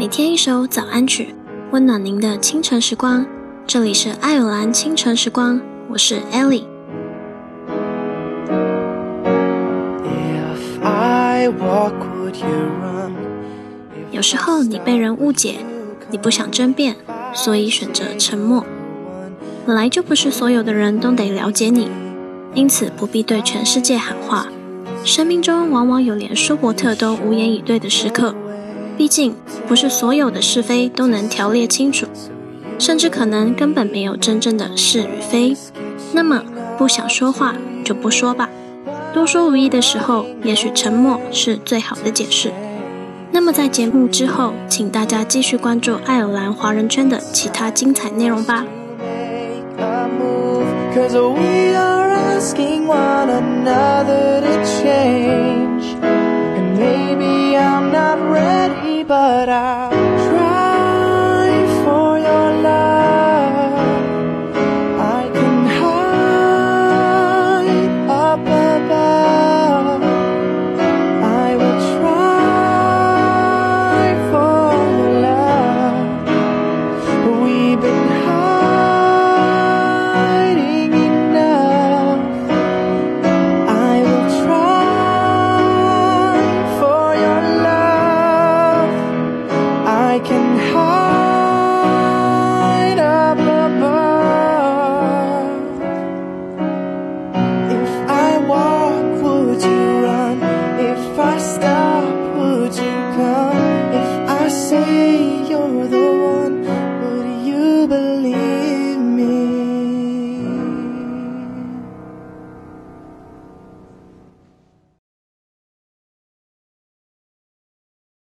每天一首早安曲，温暖您的清晨时光。这里是爱尔兰清晨时光，我是 Ellie。有时候你被人误解，你不想争辩，所以选择沉默。本来就不是所有的人都得了解你，因此不必对全世界喊话。生命中往往有连舒伯特都无言以对的时刻。毕竟，不是所有的是非都能条列清楚，甚至可能根本没有真正的是与非。那么，不想说话就不说吧。多说无益的时候，也许沉默是最好的解释。那么，在节目之后，请大家继续关注爱尔兰华人圈的其他精彩内容吧。but I can hide up above. If I walk, would you run? If I stop, would you come? If I say you're the